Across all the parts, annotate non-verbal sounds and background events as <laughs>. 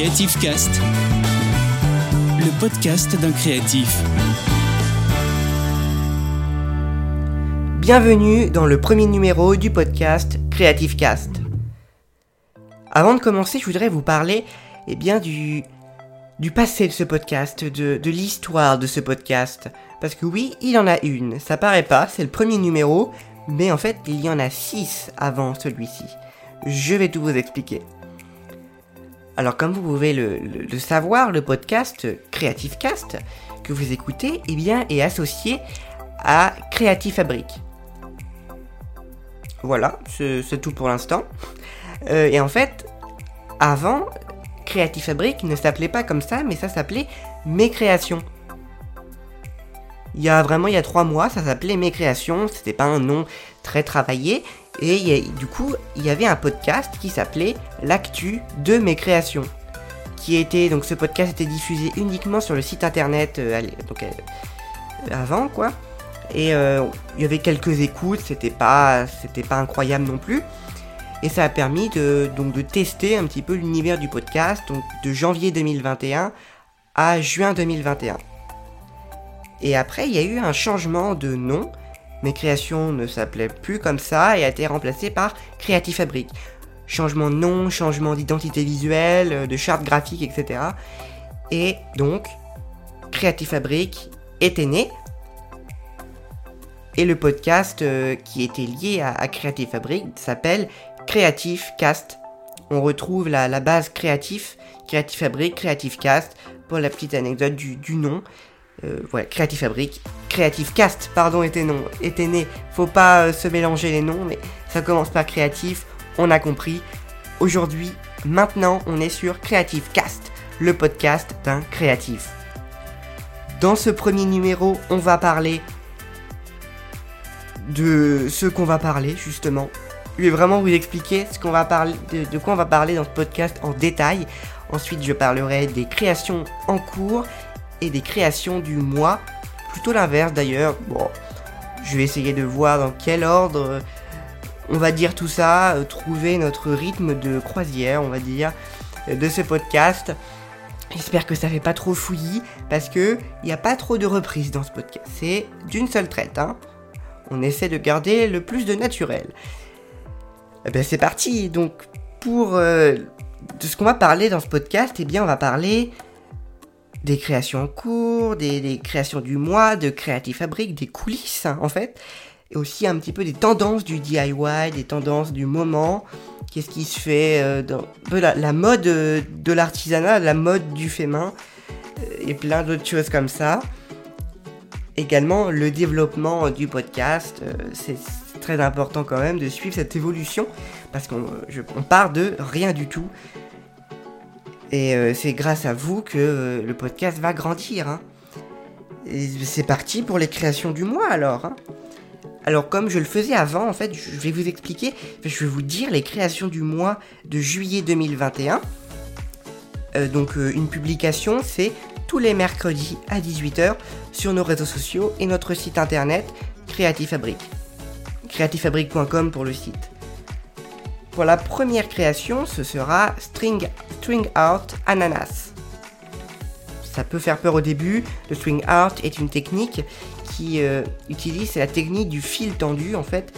Creative Cast, le podcast d'un créatif. Bienvenue dans le premier numéro du podcast Creative Cast. Avant de commencer, je voudrais vous parler eh bien, du, du passé de ce podcast, de, de l'histoire de ce podcast. Parce que oui, il en a une. Ça paraît pas, c'est le premier numéro, mais en fait, il y en a six avant celui-ci. Je vais tout vous expliquer. Alors comme vous pouvez le, savoir, le podcast Creative Cast que vous écoutez eh bien, est associé à Creative Fabric. Voilà, c'est tout pour l'instant. Euh, et en fait, avant, Creative Fabric ne s'appelait pas comme ça, mais ça s'appelait Mes Créations. Il y a vraiment il y a trois mois, ça s'appelait Mes Créations, c'était pas un nom très travaillé, et du coup, il y avait un podcast qui s'appelait L'actu de mes créations. Qui était, donc ce podcast était diffusé uniquement sur le site internet euh, donc, euh, avant quoi. Et euh, il y avait quelques écoutes, c'était pas, c'était pas incroyable non plus. Et ça a permis de, donc, de tester un petit peu l'univers du podcast, de janvier 2021 à juin 2021. Et après, il y a eu un changement de nom mes créations ne s'appelaient plus comme ça et a été remplacées par Creative Fabric. Changement de nom, changement d'identité visuelle, de charte graphique, etc. Et donc, Creative Fabric était né. Et le podcast euh, qui était lié à, Creative Fabric s'appelle Creative Cast. On retrouve la, base créatif, Creative Fabric, Creative Cast, pour la petite anecdote du nom. Euh, voilà, Creative Fabric, Creative Cast, pardon, était, non, était né. Faut pas euh, se mélanger les noms, mais ça commence par Creative, on a compris. Aujourd'hui, maintenant, on est sur Creative Cast, le podcast d'un créatif. Dans ce premier numéro, on va parler de ce qu'on va parler, justement. Je vais vraiment vous expliquer ce qu'on va parler, de quoi on va parler dans ce podcast en détail. Ensuite, je parlerai des créations en cours et des créations du mois. Plutôt l'inverse d'ailleurs. Bon, je vais essayer de voir dans quel ordre on va dire tout ça, euh, trouver notre rythme de croisière, on va dire, euh, de ce podcast. J'espère que ça fait pas trop fouillis parce que il n'y a pas trop de reprises dans ce podcast. C'est d'une seule traite. Hein. On essaie de garder le plus de naturel. Eh ben c'est parti. Donc pour euh, de ce qu'on va parler dans ce podcast, eh bien on va parler des créations en cours, des, créations du mois, de Creative Fabric, des coulisses hein, en fait, et aussi un petit peu des tendances du DIY, des tendances du moment, qu'est-ce qui se fait euh, dans la, mode euh, de l'artisanat, la mode du fait main, euh, et plein d'autres choses comme ça. Également le développement du podcast, c'est très important quand même de suivre cette évolution parce qu'on part de rien du tout et euh, c'est grâce à vous que euh, le podcast va grandir. Hein. C'est parti pour les créations du mois alors. Hein. Alors comme je le faisais avant, en fait, je vais vous expliquer, je vais vous dire les créations du mois de juillet 2021. Euh, donc une publication, c'est tous les mercredis à 18h sur nos réseaux sociaux et notre site internet Creative Fabric. Pour le site. Pour la première création, ce sera String, string Art Ananas. Ça peut faire peur au début. Le String Art est une technique qui euh, utilise la technique du fil tendu. En fait,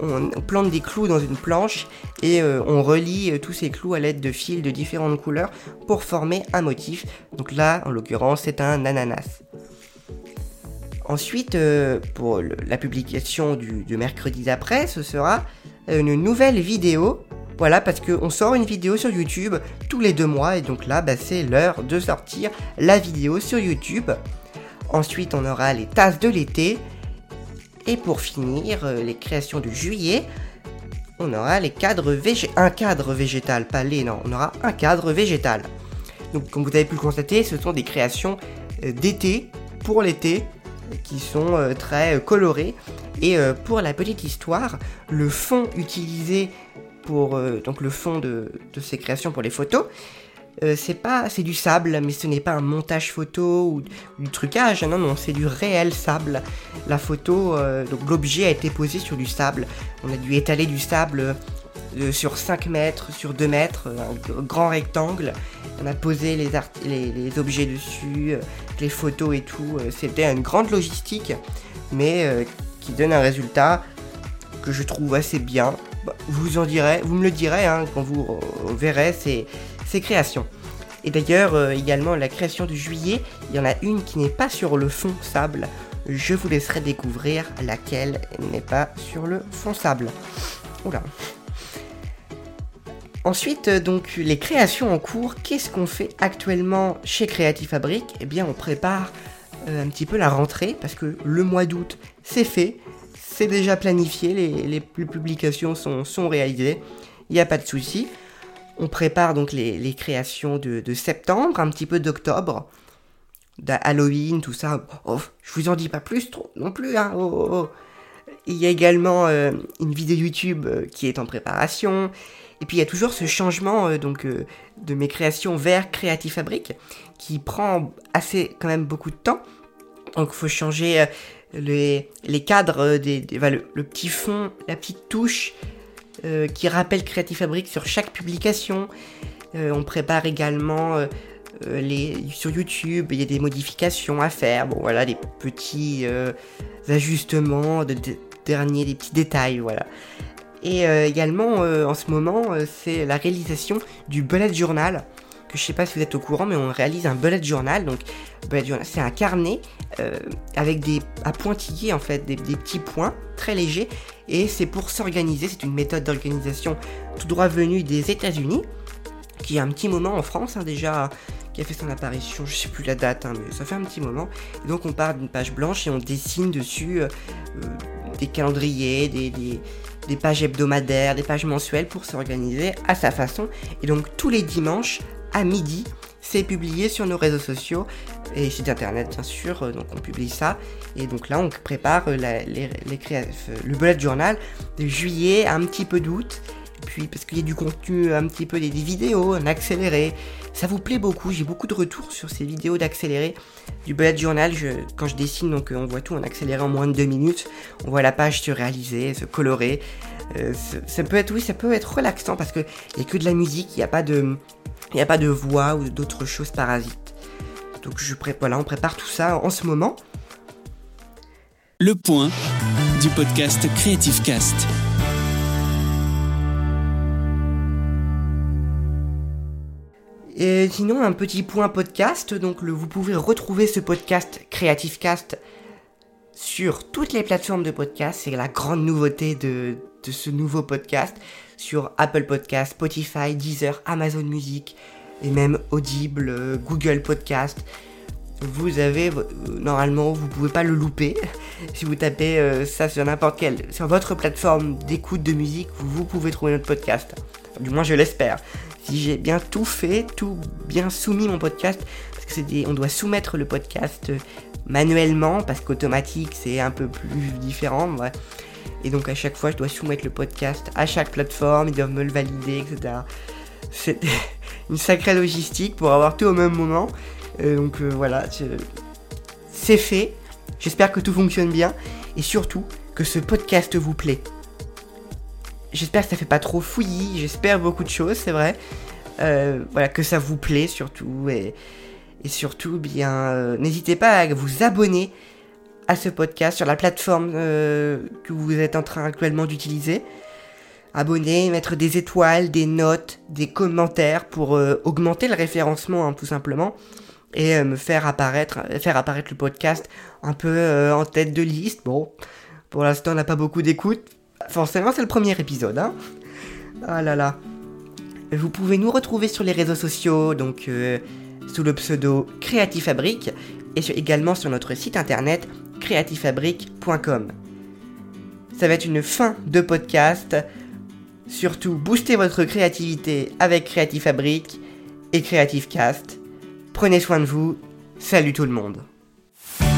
on, plante des clous dans une planche et euh, on relie euh, tous ces clous à l'aide de fils de différentes couleurs pour former un motif. Donc là, en l'occurrence, c'est un ananas. Ensuite, pour la publication du mercredi d'après, ce sera une nouvelle vidéo. Voilà, parce qu'on sort une vidéo sur YouTube tous les deux mois, et donc là, bah, c'est l'heure de sortir la vidéo sur YouTube. Ensuite, on aura les tasses de l'été. Et pour finir, euh, les créations de juillet, on aura les cadres un cadre végétal, pas les, non, on aura un cadre végétal. Donc, comme vous avez pu le constater, ce sont des créations euh, d'été, pour l'été, qui sont euh, très colorées et euh, pour la petite histoire, le fond utilisé pour euh, donc le fond de, ces créations pour les photos, euh, c'est pas c'est du sable, mais ce n'est pas un montage photo ou, du trucage. Non non, c'est du réel sable. La photo, donc l'objet a été posé sur du sable. On a dû étaler du sable sur 5 mètres, sur 2 mètres, un grand rectangle. On a posé les, objets dessus, les photos et tout. C'était une grande logistique, mais qui donne un résultat que je trouve assez bien. Bah, vous en direz, vous me le direz hein, quand vous verrez ces, créations. Et d'ailleurs, euh, également, la création de juillet, il y en a une qui n'est pas sur le fond sable. Je vous laisserai découvrir laquelle n'est pas sur le fond sable. Oula. Ensuite, euh, donc, les créations en cours. Qu'est-ce qu'on fait actuellement chez Creative Fabric? Eh bien, on prépare euh, un petit peu la rentrée parce que le mois d'août, c'est fait. C'est déjà planifié, les, publications sont, réalisées. Il n'y a pas de souci. On prépare donc les, créations de, septembre, un petit peu d'octobre, d'Halloween, tout ça. Oh, je vous en dis pas plus trop non plus. Hein. Oh, oh, oh. il y a également euh, une vidéo YouTube qui est en préparation. Et puis il y a toujours ce changement euh, donc de mes créations vers Creative Fabric qui prend assez quand même beaucoup de temps. Donc il faut changer les, cadres, des, le, petit fond, la petite touche, euh, qui rappelle Creative Fabric sur chaque publication. Euh, on prépare également euh, les, sur YouTube, il y a des modifications à faire. Bon, voilà, des petits ajustements, de, des petits détails, voilà. Et également, en ce moment, c'est la réalisation du bullet journal que je sais pas si vous êtes au courant, mais on réalise un bullet journal. Donc, bullet journal, c'est un carnet avec des à pointillés en fait, des, petits points très légers et c'est pour s'organiser, c'est une méthode d'organisation tout droit venue des États-Unis, qui a un petit moment en France hein, déjà, qui a fait son apparition, je sais plus la date, hein, mais ça fait un petit moment. Et donc on part d'une page blanche et on dessine dessus euh, euh, des calendriers, des pages hebdomadaires, des pages mensuelles pour s'organiser à sa façon. Et donc tous les dimanches à midi, c'est publié sur nos réseaux sociaux et site internet bien sûr, euh, donc on publie ça. Et donc là on prépare euh, euh, le bullet journal de juillet à un petit peu d'août. Puis parce qu'il y a du contenu, un petit peu des, vidéos, en accéléré. Ça vous plaît beaucoup, j'ai beaucoup de retours sur ces vidéos d'accéléré du bullet journal. quand je dessine, donc on voit tout en accéléré en moins de 2 minutes. On voit la page se réaliser, se colorer. ça peut être, oui, ça peut être relaxant parce qu'il n'y a que de la musique, il n'y a pas de, il a pas de voix ou d'autres choses parasites. Donc je voilà, on prépare tout ça en ce moment. Le point du podcast Creative Cast. Et sinon, un petit point podcast. Donc, vous pouvez retrouver ce podcast Creative Cast sur toutes les plateformes de podcast. C'est la grande nouveauté de, ce nouveau podcast sur Apple Podcast, Spotify, Deezer, Amazon Music et même Audible, euh, Google Podcast. Vous avez euh, normalement, vous pouvez pas le louper. <laughs> si vous tapez euh, ça sur n'importe quelle, sur votre plateforme d'écoute de musique, vous, pouvez trouver notre podcast. du moins, je l'espère. Si j'ai bien tout fait, tout bien soumis mon podcast, parce que c'est on doit soumettre le podcast manuellement, parce qu'automatique c'est un peu plus différent. Et donc à chaque fois, je dois soumettre le podcast à chaque plateforme, ils doivent me le valider, etc. C'est <laughs> une sacrée logistique pour avoir tout au même moment. Euh, donc euh, voilà, c'est fait. J'espère que tout fonctionne bien. Et surtout, que ce podcast vous plaît. J'espère que ça fait pas trop fouillis. J'espère beaucoup de choses, c'est vrai. Euh, voilà, que ça vous plaît surtout. Et, et surtout, bien, n'hésitez pas à vous abonner à ce podcast sur la plateforme euh, que vous êtes en train actuellement d'utiliser. Abonner, mettre des étoiles, des notes, des commentaires pour euh, augmenter le référencement hein, tout simplement et euh, me faire apparaître, faire apparaître le podcast un peu en tête de liste. Bon, pour l'instant on n'a pas beaucoup d'écoute. Forcément c'est le premier épisode. Hein ah là là. Vous pouvez nous retrouver sur les réseaux sociaux, donc sous le pseudo Creative Fabric et également sur notre site internet creativefabric.com. Ça va être une fin de podcast. Surtout, boostez votre créativité avec Creative Fabric et Creative Cast. Prenez soin de vous. Salut tout le monde.